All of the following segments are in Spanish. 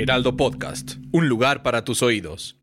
Heraldo Podcast, un lugar para tus oídos.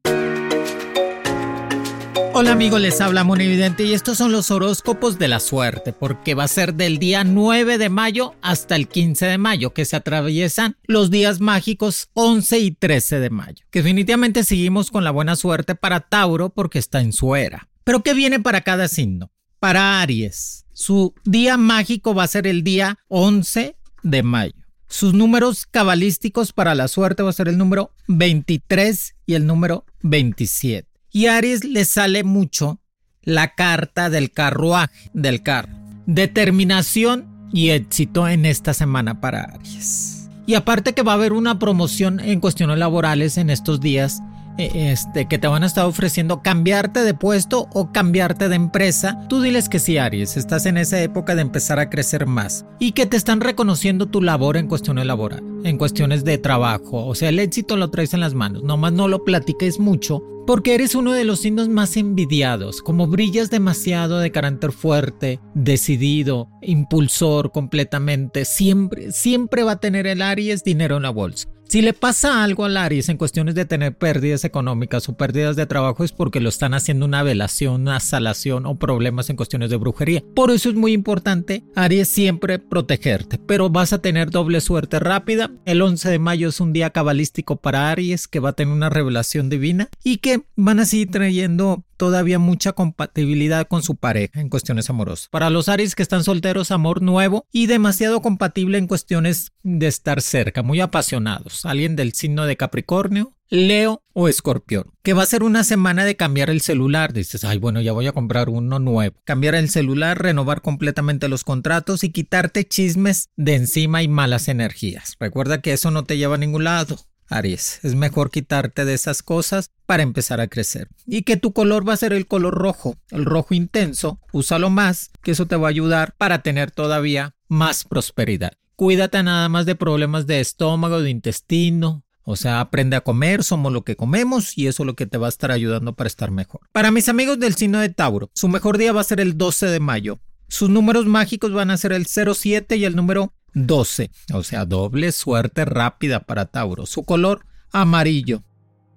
Hola amigos, les habla Monividente y estos son los horóscopos de la suerte, porque va a ser del día 9 de mayo hasta el 15 de mayo, que se atraviesan los días mágicos 11 y 13 de mayo. Que definitivamente seguimos con la buena suerte para Tauro porque está en su era. Pero ¿qué viene para cada signo? Para Aries, su día mágico va a ser el día 11 de mayo. Sus números cabalísticos para la suerte va a ser el número 23 y el número 27. Y a Aries le sale mucho la carta del carruaje, del carro. Determinación y éxito en esta semana para Aries. Y aparte que va a haber una promoción en cuestiones laborales en estos días este, que te van a estar ofreciendo cambiarte de puesto o cambiarte de empresa, tú diles que sí, Aries, estás en esa época de empezar a crecer más y que te están reconociendo tu labor en cuestiones laborales, en cuestiones de trabajo, o sea, el éxito lo traes en las manos, nomás no lo platiques mucho porque eres uno de los signos más envidiados, como brillas demasiado de carácter fuerte, decidido, impulsor completamente, siempre, siempre va a tener el Aries dinero en la bolsa. Si le pasa algo al Aries en cuestiones de tener pérdidas económicas o pérdidas de trabajo es porque lo están haciendo una velación, una salación o problemas en cuestiones de brujería. Por eso es muy importante, Aries, siempre protegerte. Pero vas a tener doble suerte rápida. El 11 de mayo es un día cabalístico para Aries que va a tener una revelación divina y que van a seguir trayendo todavía mucha compatibilidad con su pareja en cuestiones amorosas. Para los Aries que están solteros, amor nuevo y demasiado compatible en cuestiones de estar cerca, muy apasionados. Alguien del signo de Capricornio, Leo o Escorpión. Que va a ser una semana de cambiar el celular. Dices, ay, bueno, ya voy a comprar uno nuevo. Cambiar el celular, renovar completamente los contratos y quitarte chismes de encima y malas energías. Recuerda que eso no te lleva a ningún lado. Aries, es mejor quitarte de esas cosas para empezar a crecer. Y que tu color va a ser el color rojo, el rojo intenso, úsalo más, que eso te va a ayudar para tener todavía más prosperidad. Cuídate nada más de problemas de estómago, de intestino, o sea, aprende a comer, somos lo que comemos y eso es lo que te va a estar ayudando para estar mejor. Para mis amigos del signo de Tauro, su mejor día va a ser el 12 de mayo. Sus números mágicos van a ser el 07 y el número 12, o sea, doble suerte rápida para Tauro. Su color amarillo,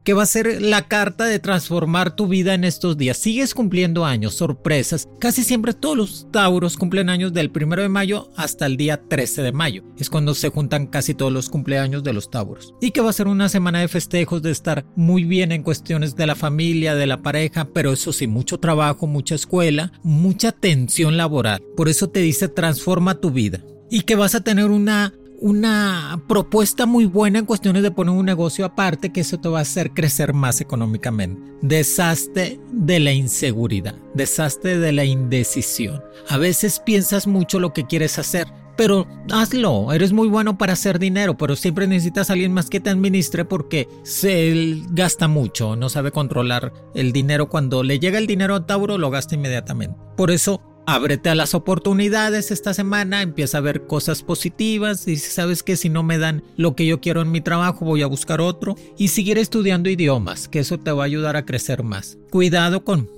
que va a ser la carta de transformar tu vida en estos días. Sigues cumpliendo años, sorpresas. Casi siempre todos los Tauros cumplen años del 1 de mayo hasta el día 13 de mayo. Es cuando se juntan casi todos los cumpleaños de los Tauros. Y que va a ser una semana de festejos, de estar muy bien en cuestiones de la familia, de la pareja, pero eso sí, mucho trabajo, mucha escuela, mucha tensión laboral. Por eso te dice transforma tu vida y que vas a tener una, una propuesta muy buena en cuestiones de poner un negocio aparte que eso te va a hacer crecer más económicamente. Desastre de la inseguridad, desastre de la indecisión. A veces piensas mucho lo que quieres hacer, pero hazlo. Eres muy bueno para hacer dinero, pero siempre necesitas a alguien más que te administre porque se gasta mucho, no sabe controlar el dinero. Cuando le llega el dinero a Tauro, lo gasta inmediatamente. Por eso ábrete a las oportunidades esta semana, empieza a ver cosas positivas, y sabes que si no me dan lo que yo quiero en mi trabajo, voy a buscar otro y seguir estudiando idiomas, que eso te va a ayudar a crecer más. Cuidado con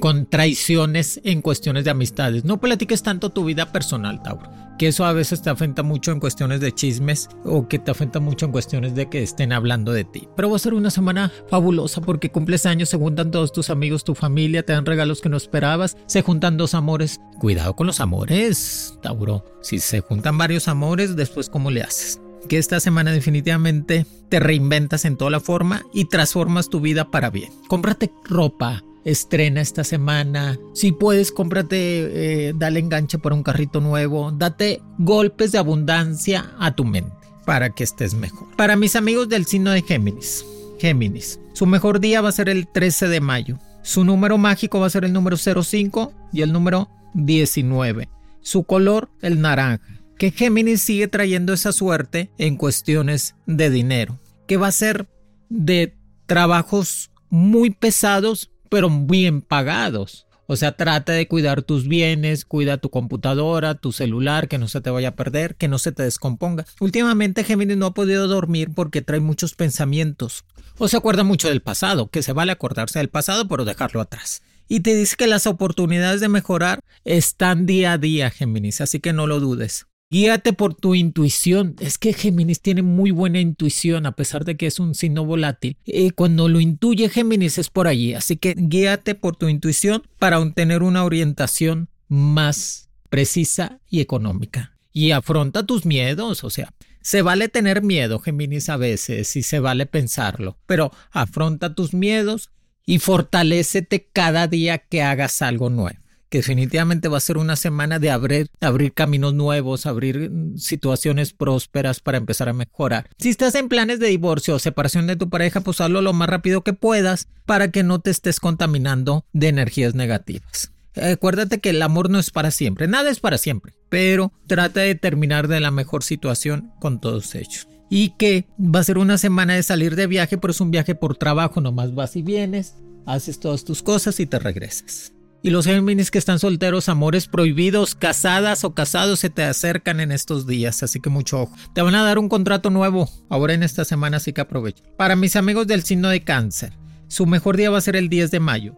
con traiciones en cuestiones de amistades. No platiques tanto tu vida personal, Tauro. Que eso a veces te afecta mucho en cuestiones de chismes o que te afecta mucho en cuestiones de que estén hablando de ti. Pero va a ser una semana fabulosa porque cumples años, se juntan todos tus amigos, tu familia, te dan regalos que no esperabas, se juntan dos amores. Cuidado con los amores, Tauro. Si se juntan varios amores, después ¿cómo le haces? que esta semana definitivamente te reinventas en toda la forma y transformas tu vida para bien. Cómprate ropa, estrena esta semana. Si puedes, cómprate, eh, dale enganche por un carrito nuevo. Date golpes de abundancia a tu mente para que estés mejor. Para mis amigos del signo de Géminis. Géminis. Su mejor día va a ser el 13 de mayo. Su número mágico va a ser el número 05 y el número 19. Su color, el naranja. que Géminis sigue trayendo esa suerte en cuestiones de dinero, que va a ser de trabajos muy pesados, pero bien pagados. O sea, trata de cuidar tus bienes, cuida tu computadora, tu celular, que no se te vaya a perder, que no se te descomponga. Últimamente Géminis no ha podido dormir porque trae muchos pensamientos. O se acuerda mucho del pasado, que se vale acordarse del pasado, pero dejarlo atrás. Y te dice que las oportunidades de mejorar están día a día, Géminis, así que no lo dudes. Guíate por tu intuición. Es que Géminis tiene muy buena intuición a pesar de que es un signo volátil. Y cuando lo intuye Géminis es por allí. Así que guíate por tu intuición para tener una orientación más precisa y económica. Y afronta tus miedos. O sea, se vale tener miedo, Géminis, a veces y se vale pensarlo. Pero afronta tus miedos y fortalécete cada día que hagas algo nuevo definitivamente va a ser una semana de abrir, abrir caminos nuevos, abrir mm, situaciones prósperas para empezar a mejorar. Si estás en planes de divorcio o separación de tu pareja, pues hazlo lo más rápido que puedas para que no te estés contaminando de energías negativas. Acuérdate que el amor no es para siempre, nada es para siempre, pero trata de terminar de la mejor situación con todos ellos. Y que va a ser una semana de salir de viaje, pero es un viaje por trabajo, nomás vas y vienes, haces todas tus cosas y te regresas. Y los Géminis que están solteros, amores prohibidos, casadas o casados se te acercan en estos días, así que mucho ojo. Te van a dar un contrato nuevo ahora en esta semana, así que aprovecha. Para mis amigos del signo de cáncer, su mejor día va a ser el 10 de mayo.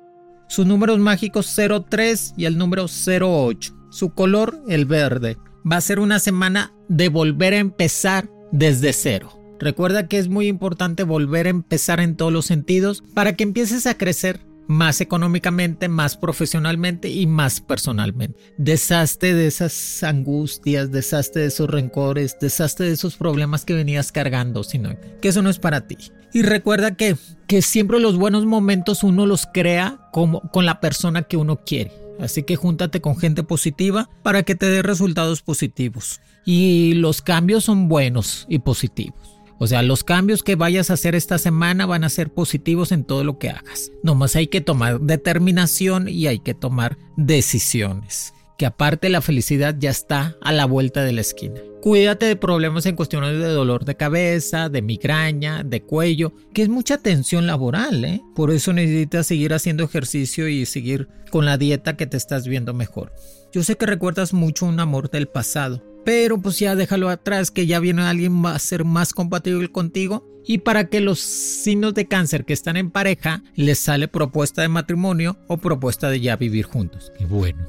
Sus números mágicos 03 y el número 08. Su color, el verde. Va a ser una semana de volver a empezar desde cero. Recuerda que es muy importante volver a empezar en todos los sentidos para que empieces a crecer más económicamente, más profesionalmente y más personalmente. Deshazte de esas angustias, deshazte de esos rencores, deshazte de esos problemas que venías cargando, sino que eso no es para ti. Y recuerda que, que siempre los buenos momentos uno los crea como, con la persona que uno quiere. Así que júntate con gente positiva para que te dé resultados positivos. Y los cambios son buenos y positivos. O sea, los cambios que vayas a hacer esta semana van a ser positivos en todo lo que hagas. Nomás hay que tomar determinación y hay que tomar decisiones. Que aparte la felicidad ya está a la vuelta de la esquina. Cuídate de problemas en cuestiones de dolor de cabeza, de migraña, de cuello, que es mucha tensión laboral, ¿eh? Por eso necesitas seguir haciendo ejercicio y seguir con la dieta que te estás viendo mejor. Yo sé que recuerdas mucho un amor del pasado, pero pues ya déjalo atrás que ya viene alguien va a ser más compatible contigo y para que los signos de cáncer que están en pareja les sale propuesta de matrimonio o propuesta de ya vivir juntos. Qué bueno.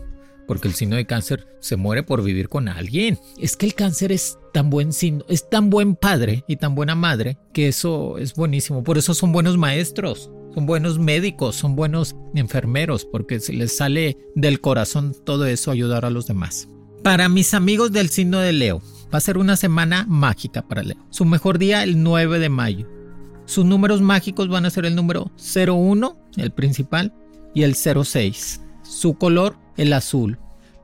Porque el signo de cáncer se muere por vivir con alguien. Es que el cáncer es tan buen signo, es tan buen padre y tan buena madre que eso es buenísimo. Por eso son buenos maestros, son buenos médicos, son buenos enfermeros, porque se les sale del corazón todo eso ayudar a los demás. Para mis amigos del signo de Leo, va a ser una semana mágica para Leo. Su mejor día el 9 de mayo. Sus números mágicos van a ser el número 01, el principal, y el 06. Su color, el azul.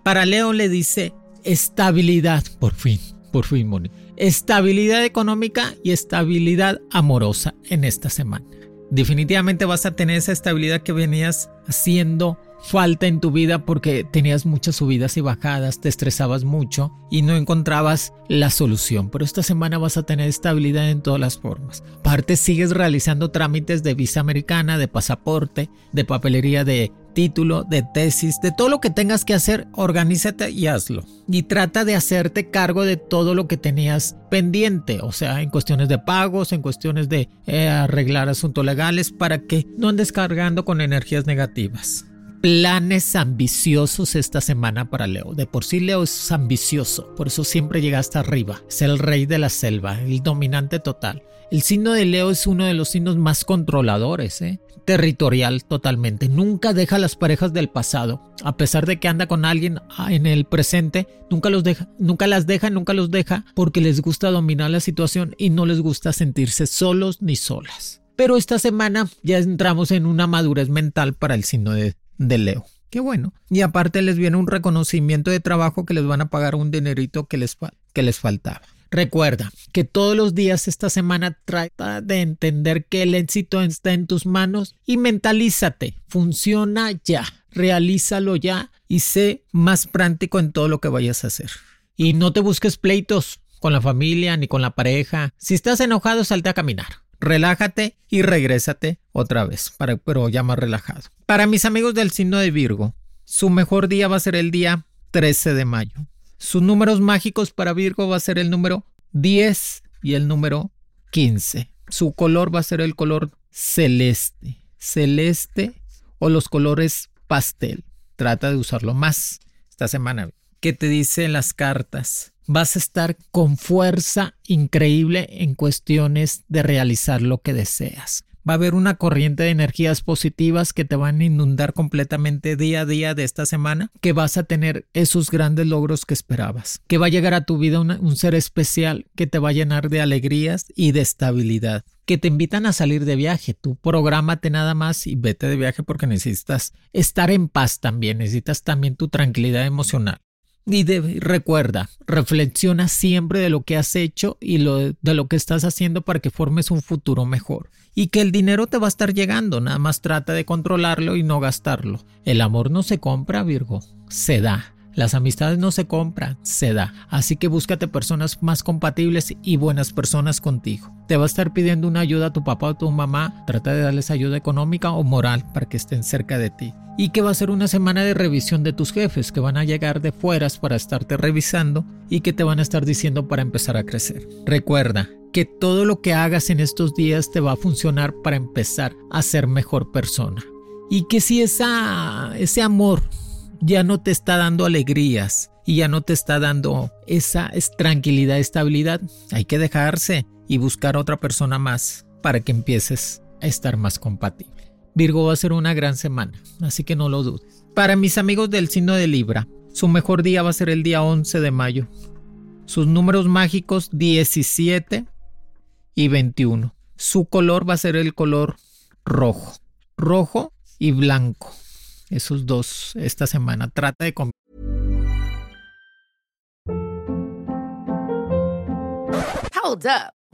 Para Leo le dice estabilidad, por fin, por fin, Moni. Estabilidad económica y estabilidad amorosa en esta semana. Definitivamente vas a tener esa estabilidad que venías haciendo falta en tu vida porque tenías muchas subidas y bajadas, te estresabas mucho y no encontrabas la solución. Pero esta semana vas a tener estabilidad en todas las formas. Aparte sigues realizando trámites de visa americana, de pasaporte, de papelería de título, de tesis, de todo lo que tengas que hacer, organízate y hazlo. Y trata de hacerte cargo de todo lo que tenías pendiente, o sea, en cuestiones de pagos, en cuestiones de eh, arreglar asuntos legales, para que no andes cargando con energías negativas planes ambiciosos esta semana para Leo. De por sí Leo es ambicioso, por eso siempre llega hasta arriba. Es el rey de la selva, el dominante total. El signo de Leo es uno de los signos más controladores, ¿eh? territorial totalmente. Nunca deja las parejas del pasado. A pesar de que anda con alguien ah, en el presente, nunca los deja, nunca las deja, nunca los deja porque les gusta dominar la situación y no les gusta sentirse solos ni solas. Pero esta semana ya entramos en una madurez mental para el signo de, de Leo. Qué bueno. Y aparte les viene un reconocimiento de trabajo que les van a pagar un dinerito que les, faltaba. Recuerda que todos los días esta semana trata de entender que el éxito está en tus manos y mentalízate. Funciona ya. Realízalo ya y sé más práctico en todo lo que vayas a hacer. Y no te busques pleitos con la familia ni con la pareja. Si estás enojado, salte a caminar. Relájate y regrésate otra vez, para, pero ya más relajado. Para mis amigos del signo de Virgo, su mejor día va a ser el día 13 de mayo. Sus números mágicos para Virgo va a ser el número 10 y el número 15. Su color va a ser el color celeste. Celeste o los colores pastel. Trata de usarlo más esta semana. ¿Qué te dicen las cartas? Vas a estar con fuerza increíble en cuestiones de realizar lo que deseas va a haber una corriente de energías positivas que te van a inundar completamente día a día de esta semana, que vas a tener esos grandes logros que esperabas, que va a llegar a tu vida un ser especial que te va a llenar de alegrías y de estabilidad que te invitan a salir de viaje. Tú prográmate nada más y vete de viaje porque necesitas estar en paz también, necesitas también tu tranquilidad emocional. Y recuerda, reflexiona siempre de lo que has hecho y de lo que estás haciendo para que formes un futuro mejor. Y que el dinero te va a estar llegando, nada más trata de controlarlo y no gastarlo. El amor no se compra, Virgo, se da. Las amistades no se compran, se da. Así que búscate personas más compatibles y buenas personas contigo. Te va a estar pidiendo una ayuda a tu papá o tu mamá, trata de darles ayuda económica o moral para que estén cerca de ti. Y que va a ser una semana de revisión de tus jefes, que van a llegar de fueras para estarte revisando y que te van a estar diciendo para empezar a crecer. Recuerda, que todo lo que hagas en estos días te va a funcionar para empezar a ser mejor persona. Y que si esa, ese amor ya no te está dando alegrías y ya no te está dando esa tranquilidad, estabilidad, hay que dejarse y buscar otra persona más para que empieces a estar más compatible. Virgo va a ser una gran semana, así que no lo dudes. Para mis amigos del signo de Libra, su mejor día va a ser el día 11 de mayo. Sus números mágicos 17 y 21. Su color va a ser el color rojo. Rojo y blanco. Esos dos esta semana. Trata de Hold up.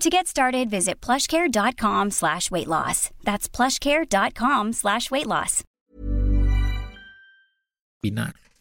To get started, visit plushcare.com slash weight loss. That's plushcare.com slash weight loss.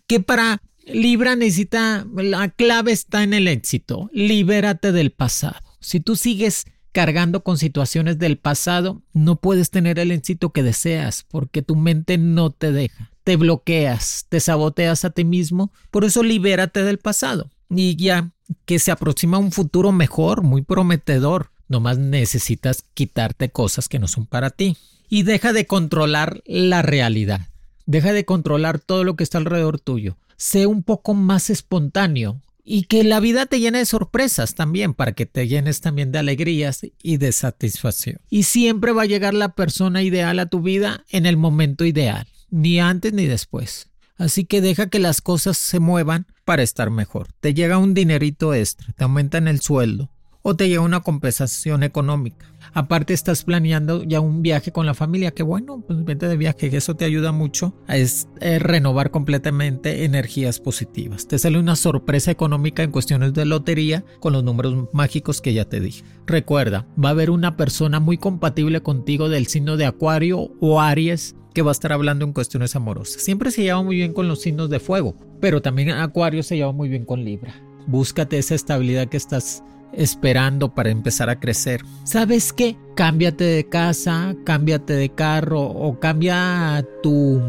Que para Libra necesita, la clave está en el éxito. Libérate del pasado. Si tú sigues cargando con situaciones del pasado, no puedes tener el éxito que deseas porque tu mente no te deja. Te bloqueas, te saboteas a ti mismo, por eso libérate del pasado y ya que se aproxima un futuro mejor, muy prometedor. Nomás necesitas quitarte cosas que no son para ti y deja de controlar la realidad. Deja de controlar todo lo que está alrededor tuyo. Sé un poco más espontáneo y que la vida te llene de sorpresas también para que te llenes también de alegrías y de satisfacción. Y siempre va a llegar la persona ideal a tu vida en el momento ideal, ni antes ni después. Así que deja que las cosas se muevan para estar mejor. Te llega un dinerito extra, te aumentan el sueldo, o te llega una compensación económica. Aparte estás planeando ya un viaje con la familia, que bueno, pues vete de viaje, que eso te ayuda mucho a renovar completamente energías positivas. Te sale una sorpresa económica en cuestiones de lotería con los números mágicos que ya te dije. Recuerda, va a haber una persona muy compatible contigo del signo de Acuario o Aries que va a estar hablando en cuestiones amorosas. Siempre se lleva muy bien con los signos de fuego, pero también Acuario se lleva muy bien con Libra. Búscate esa estabilidad que estás esperando para empezar a crecer. ¿Sabes qué? Cámbiate de casa, cámbiate de carro o cambia tu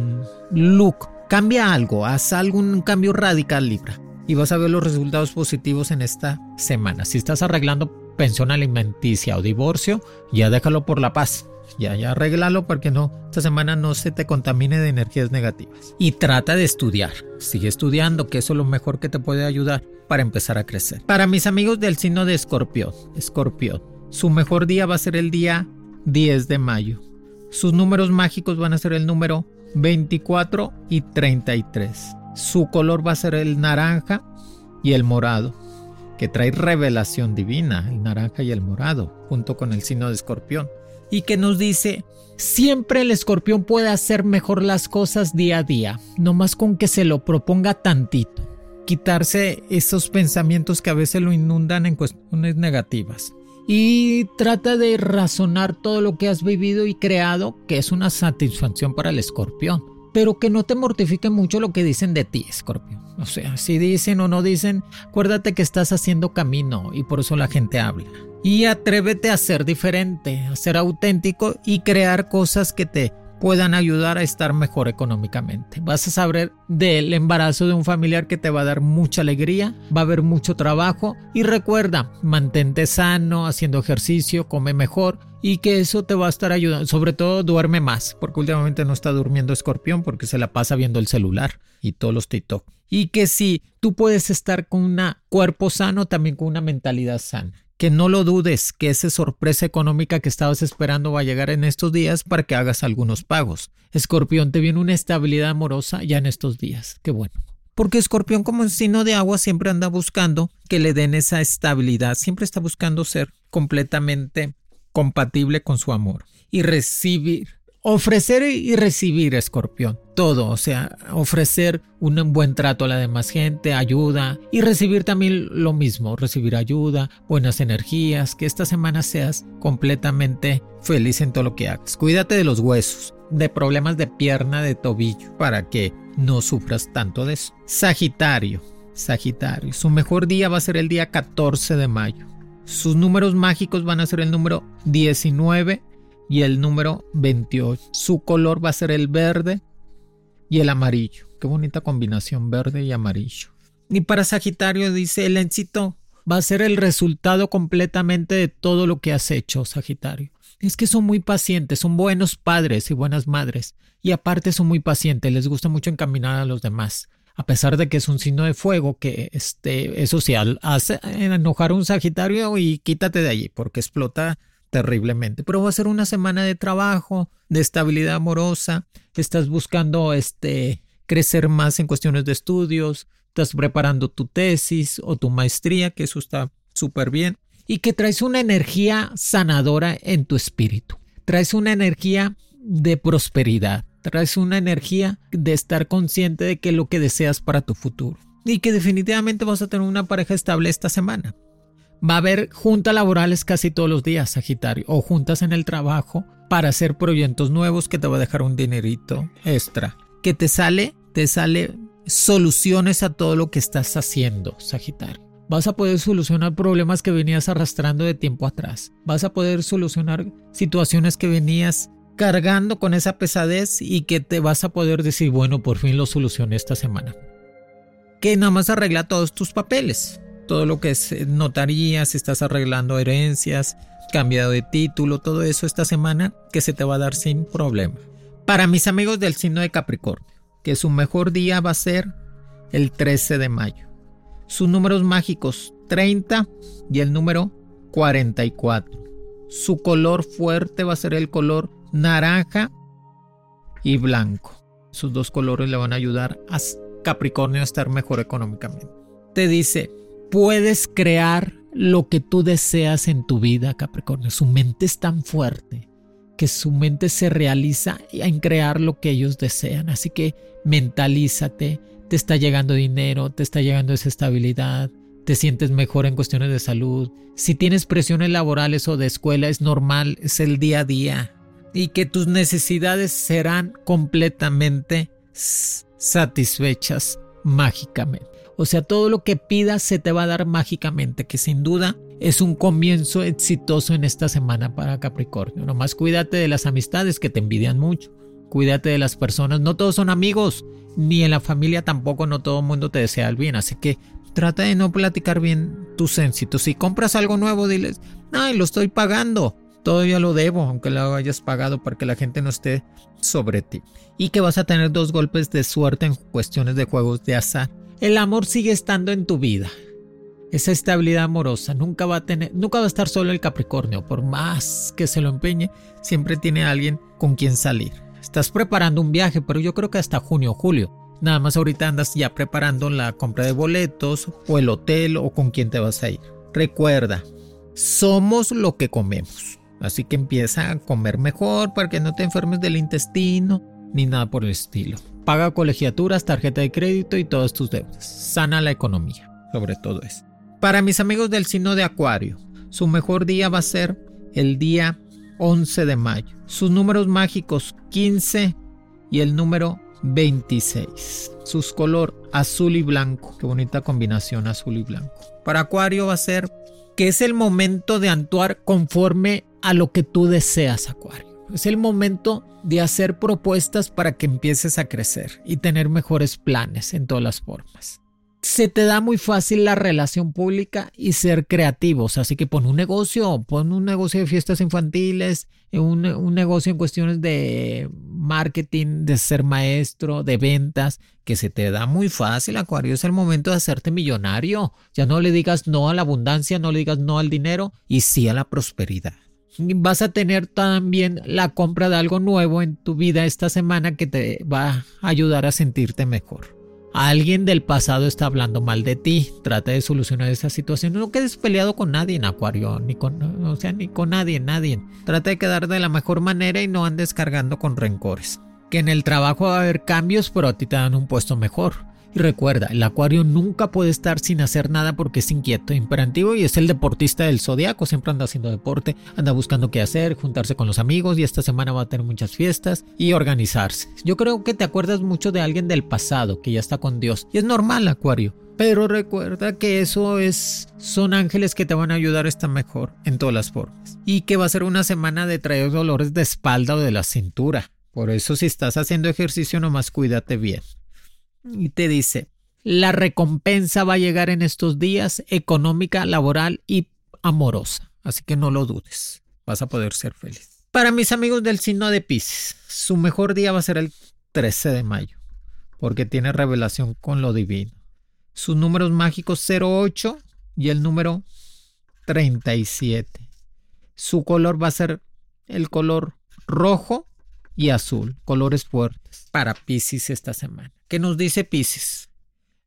look. Cambia algo, haz algún cambio radical, Libra. Y vas a ver los resultados positivos en esta semana. Si estás arreglando pensión alimenticia o divorcio, ya déjalo por la paz. Ya, ya arréglalo para que no, esta semana no se te contamine de energías negativas. Y trata de estudiar. Sigue estudiando, que eso es lo mejor que te puede ayudar para empezar a crecer. Para mis amigos del signo de Escorpión, Escorpión, su mejor día va a ser el día 10 de mayo. Sus números mágicos van a ser el número 24 y 33. Su color va a ser el naranja y el morado, que trae revelación divina, el naranja y el morado, junto con el signo de escorpión. Y que nos dice, siempre el escorpión puede hacer mejor las cosas día a día, no más con que se lo proponga tantito quitarse esos pensamientos que a veces lo inundan en cuestiones negativas. Y trata de razonar todo lo que has vivido y creado, que es una satisfacción para el escorpión. Pero que no te mortifique mucho lo que dicen de ti, escorpión. O sea, si dicen o no dicen, acuérdate que estás haciendo camino y por eso la gente habla. Y atrévete a ser diferente, a ser auténtico y crear cosas que te puedan ayudar a estar mejor económicamente. Vas a saber del embarazo de un familiar que te va a dar mucha alegría, va a haber mucho trabajo y recuerda, mantente sano, haciendo ejercicio, come mejor y que eso te va a estar ayudando. Sobre todo duerme más, porque últimamente no está durmiendo escorpión porque se la pasa viendo el celular y todos los TikTok. Y que si tú puedes estar con un cuerpo sano, también con una mentalidad sana que no lo dudes que esa sorpresa económica que estabas esperando va a llegar en estos días para que hagas algunos pagos. Escorpión, te viene una estabilidad amorosa ya en estos días. Qué bueno. Porque Escorpión como signo de agua siempre anda buscando que le den esa estabilidad, siempre está buscando ser completamente compatible con su amor y recibir Ofrecer y recibir, escorpión. Todo, o sea, ofrecer un buen trato a la demás gente, ayuda y recibir también lo mismo, recibir ayuda, buenas energías, que esta semana seas completamente feliz en todo lo que hagas. Cuídate de los huesos, de problemas de pierna, de tobillo, para que no sufras tanto de eso. Sagitario, Sagitario, su mejor día va a ser el día 14 de mayo. Sus números mágicos van a ser el número 19 y el número 28. Su color va a ser el verde y el amarillo. Qué bonita combinación verde y amarillo. Y para Sagitario dice, el éxito va a ser el resultado completamente de todo lo que has hecho, Sagitario. Es que son muy pacientes, son buenos padres y buenas madres. Y aparte son muy pacientes, les gusta mucho encaminar a los demás. A pesar de que es un signo de fuego, que este, eso sí, hace enojar a un Sagitario y quítate de allí, porque explota terriblemente. Pero va a ser una semana de trabajo, de estabilidad amorosa. Estás buscando este crecer más en cuestiones de estudios, estás preparando tu tesis o tu maestría, que eso está súper bien. Y que traes una energía sanadora en tu espíritu. Traes una energía de prosperidad. Traes una energía de estar consciente de que lo que deseas para tu futuro. Y que definitivamente vas a tener una pareja estable esta semana. Va a haber juntas laborales casi todos los días, Sagitario, o juntas en el trabajo para hacer proyectos nuevos que te va a dejar un dinerito extra. Que te sale, te sale soluciones a todo lo que estás haciendo, Sagitario. Vas a poder solucionar problemas que venías arrastrando de tiempo atrás. Vas a poder solucionar situaciones que venías cargando con esa pesadez y que te vas a poder decir, bueno, por fin lo solucioné esta semana. Que nada más arregla todos tus papeles todo lo que es notarías, estás arreglando herencias, cambiado de título, todo eso esta semana que se te va a dar sin problema. Para mis amigos del signo de Capricornio, que su mejor día va a ser el 13 de mayo. Sus números mágicos 30 y el número 44. Su color fuerte va a ser el color naranja y blanco. Sus dos colores le van a ayudar a Capricornio a estar mejor económicamente. Te dice, puedes crear lo que tú deseas en tu vida, Capricornio. Su mente es tan fuerte que su mente se realiza en crear lo que ellos desean. Así que mentalízate, te está llegando dinero, te está llegando esa estabilidad, te sientes mejor en cuestiones de salud. Si tienes presiones laborales o de escuela, es normal, es el día a día. y que tus necesidades serán completamente satisfechas mágicamente. O sea, todo lo que pidas se te va a dar mágicamente, que sin duda es un comienzo exitoso en esta semana para Capricornio. Nomás cuídate de las amistades que te envidian mucho. Cuídate de las personas. No todos son amigos, ni en la familia tampoco, no todo el mundo te desea el bien. Así que trata de no platicar bien tus éxitos. Si compras algo nuevo, diles, ay, lo estoy pagando. Todavía lo debo, aunque lo hayas pagado para que la gente no esté sobre ti. Y que vas a tener dos golpes de suerte en cuestiones de juegos de azar. El amor sigue estando en tu vida. Esa estabilidad amorosa nunca va a tener, nunca va a estar solo el Capricornio, por más que se lo empeñe, siempre tiene alguien con quien salir. Estás preparando un viaje, pero yo creo que hasta junio o julio. Nada más ahorita andas ya preparando la compra de boletos o el hotel o con quién te vas a ir. Recuerda, somos lo que comemos. Así que empieza a comer mejor para que no te enfermes del intestino ni nada por el estilo. Paga colegiaturas, tarjeta de crédito y todas tus deudas. Sana la economía, sobre todo eso. Para mis amigos del signo de Acuario, su mejor día va a ser el día 11 de mayo. Sus números mágicos 15 y el número 26. Sus color azul y blanco. Qué bonita combinación azul y blanco. Para Acuario va a ser que es el momento de actuar conforme a lo que tú deseas, Acuario. Es el momento de hacer propuestas para que empieces a crecer y tener mejores planes en todas las formas. Se te da muy fácil la relación pública y ser creativos, así que pon un negocio, pon un negocio de fiestas infantiles, un, negocio en cuestiones de marketing, de ser maestro, de ventas, que se te da muy fácil, Acuario, es el momento de hacerte millonario. Ya no le digas no a la abundancia, no le digas no al dinero y sí a la prosperidad vas a tener también la compra de algo nuevo en tu vida esta semana que te va a ayudar a sentirte mejor. Alguien del pasado está hablando mal de ti. Trata de solucionar esa situación. No quedes peleado con nadie en Acuario, ni con, o sea, ni con nadie, nadie. Trata de quedar de la mejor manera y no andes cargando con rencores. Que en el trabajo va a haber cambios, pero a ti te dan un puesto mejor. Y recuerda, el acuario nunca puede estar sin hacer nada porque es inquieto, imperativo y es el deportista del zodiaco. Siempre anda haciendo deporte, anda buscando qué hacer, juntarse con los amigos y esta semana va a tener muchas fiestas y organizarse. Yo creo que te acuerdas mucho de alguien del pasado que ya está con Dios. Y es normal, acuario. Pero recuerda que eso es son ángeles que te van a ayudar a estar mejor en todas las formas. Y que va a ser una semana de traer dolores de espalda o de la cintura. Por eso si estás haciendo ejercicio nomás cuídate bien y te dice, la recompensa va a llegar en estos días, económica, laboral y amorosa. Así que no lo dudes, vas a poder ser feliz. Para mis amigos del signo de Pisces, su mejor día va a ser el 13 de mayo, porque tiene revelación con lo divino. Sus números mágicos 08 y el número 37. Su color va a ser el color rojo y azul, colores fuertes para Pisces esta semana. ¿Qué nos dice Pisces?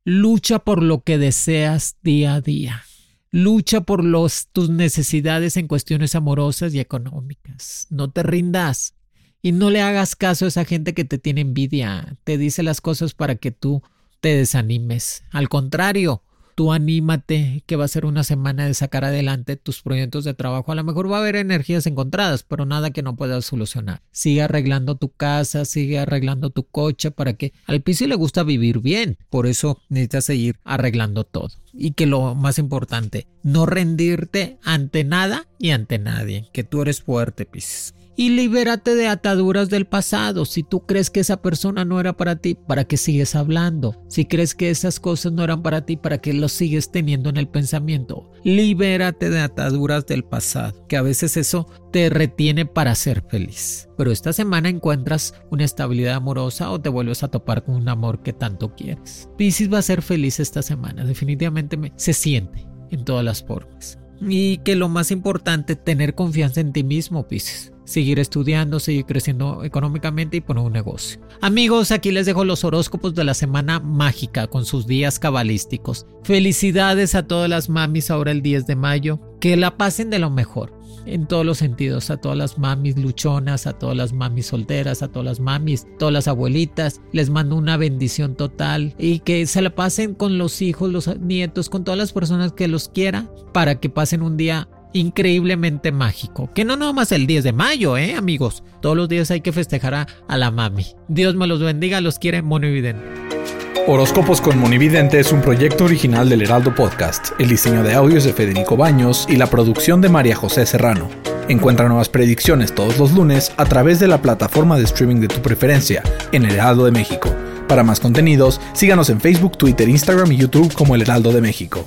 Lucha por lo que deseas día a día. Lucha por los, tus necesidades en cuestiones amorosas y económicas. No te rindas y no le hagas caso a esa gente que te tiene envidia. Te dice las cosas para que tú te desanimes. Al contrario, tú anímate que va a ser una semana de sacar adelante tus proyectos de trabajo. A lo mejor va a haber energías encontradas, pero nada que no puedas solucionar. Sigue arreglando tu casa, sigue arreglando tu coche para que al piso le gusta vivir bien. Por eso necesitas seguir arreglando todo. Y que lo más importante, no rendirte ante nada y ante nadie, que tú eres fuerte, Pisces y libérate de ataduras del pasado. Si tú crees que esa persona no era para ti, ¿para qué sigues hablando? Si crees que esas cosas no eran para ti, ¿para qué lo sigues teniendo en el pensamiento? Libérate de ataduras del pasado, que a veces eso te retiene para ser feliz. Pero esta semana encuentras una estabilidad amorosa o te vuelves a topar con un amor que tanto quieres. Piscis va a ser feliz esta semana, definitivamente se siente en todas las formas. Y que lo más importante, tener confianza en ti mismo, Pisces seguir estudiando, seguir creciendo económicamente y poner un negocio. Amigos, aquí les dejo los horóscopos de la semana mágica con sus días cabalísticos. Felicidades a todas las mamis ahora el 10 de mayo. Que la pasen de lo mejor en todos los sentidos, a todas las mamis luchonas, a todas las mamis solteras, a todas las mamis, todas las abuelitas. Les mando una bendición total y que se la pasen con los hijos, los nietos, con todas las personas que los quieran para que pasen un día increíblemente mágico. Que no nomás el 10 de mayo, ¿eh, amigos? Todos los días hay que festejar a, la mami. Dios me los bendiga, los quiere Monividente. Horóscopos con Monividente es un proyecto original del Heraldo Podcast. El diseño de audios de Federico Baños y la producción de María José Serrano. Encuentra nuevas predicciones todos los lunes a través de la plataforma de streaming de tu preferencia en El Heraldo de México. Para más contenidos, síganos en Facebook, Twitter, Instagram y YouTube como El Heraldo de México.